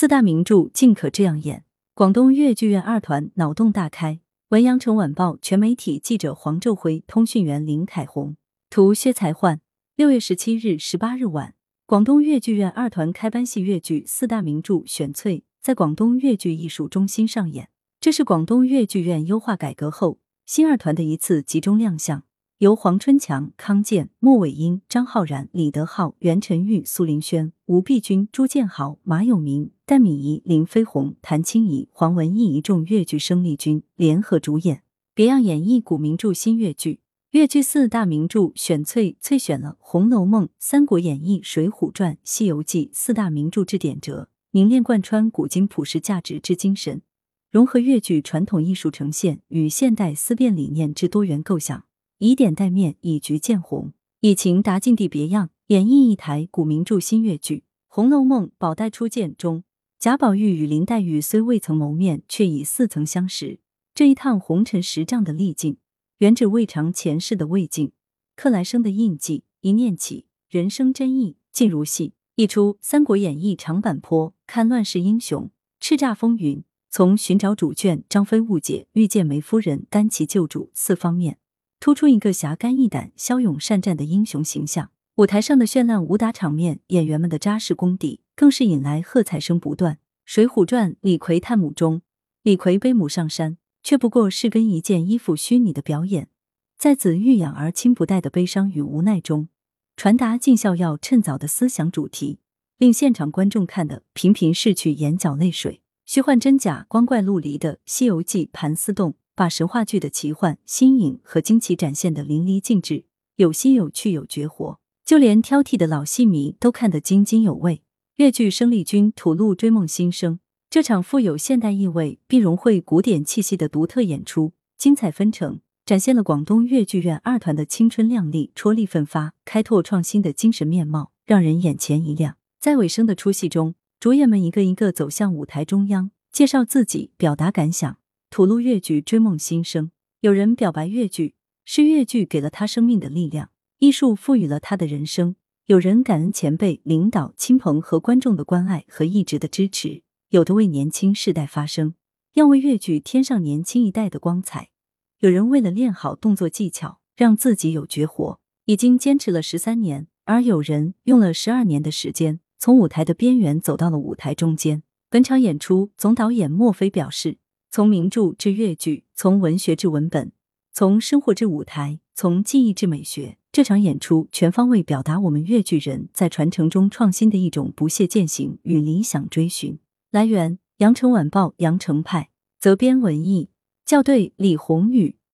四大名著尽可这样演。广东粤剧院二团脑洞大开。文阳城晚报全媒体记者黄昼辉，通讯员林凯红，图薛才焕。六月十七日、十八日晚，广东粤剧院二团开班戏粤剧四大名著选粹在广东粤剧艺术中心上演。这是广东粤剧院优化改革后新二团的一次集中亮相。由黄春强、康健、莫伟英、张浩然、李德浩、袁晨玉、苏林轩、吴碧君、朱建豪、马永明。戴敏仪、林飞鸿、谭青怡、黄文艺一众粤剧生力军联合主演，别样演绎古名著新粤剧。粤剧四大名著选粹萃选了《红楼梦》《三国演义》《水浒传》《西游记》四大名著之典折，凝练贯穿古今普世价值之精神，融合粤剧传统艺术呈现与现代思辨理念之多元构想，以点带面，以局见红，以情达境地别样，演绎一台古名著新粤剧《红楼梦》宝黛初见中。贾宝玉与林黛玉虽未曾谋面，却已似曾相识。这一趟红尘十丈的历尽，原指未尝前世的未尽，刻来生的印记。一念起，人生真意尽如戏。一出《三国演义》长坂坡，看乱世英雄叱咤风云，从寻找主眷张飞误解、遇见梅夫人单骑救主四方面，突出一个侠肝义胆、骁勇善战的英雄形象。舞台上的绚烂武打场面，演员们的扎实功底。更是引来喝彩声不断。《水浒传》李逵探母中，李逵背母上山，却不过是跟一件衣服虚拟的表演。在子欲养而亲不待的悲伤与无奈中，传达尽孝要趁早的思想主题，令现场观众看得频频拭去眼角泪水。虚幻真假、光怪陆离的《西游记》盘丝洞，把神话剧的奇幻、新颖和惊奇展现的淋漓尽致，有新有趣有绝活，就连挑剔的老戏迷都看得津津有味。粤剧生力军吐露追梦心声，这场富有现代意味并融汇古典气息的独特演出，精彩纷呈，展现了广东粤剧院二团的青春靓丽、戳力奋发、开拓创新的精神面貌，让人眼前一亮。在尾声的出戏中，主演们一个一个走向舞台中央，介绍自己，表达感想，吐露越剧追梦心声。有人表白越剧是越剧给了他生命的力量，艺术赋予了他的人生。有人感恩前辈、领导、亲朋和观众的关爱和一直的支持，有的为年轻世代发声，要为越剧添上年轻一代的光彩。有人为了练好动作技巧，让自己有绝活，已经坚持了十三年；而有人用了十二年的时间，从舞台的边缘走到了舞台中间。本场演出，总导演莫非表示，从名著至粤剧，从文学至文本，从生活至舞台，从技艺至美学。这场演出全方位表达我们粤剧人在传承中创新的一种不懈践行与理想追寻。来源：羊城晚报羊城派，责编：文艺，校对：李宏宇。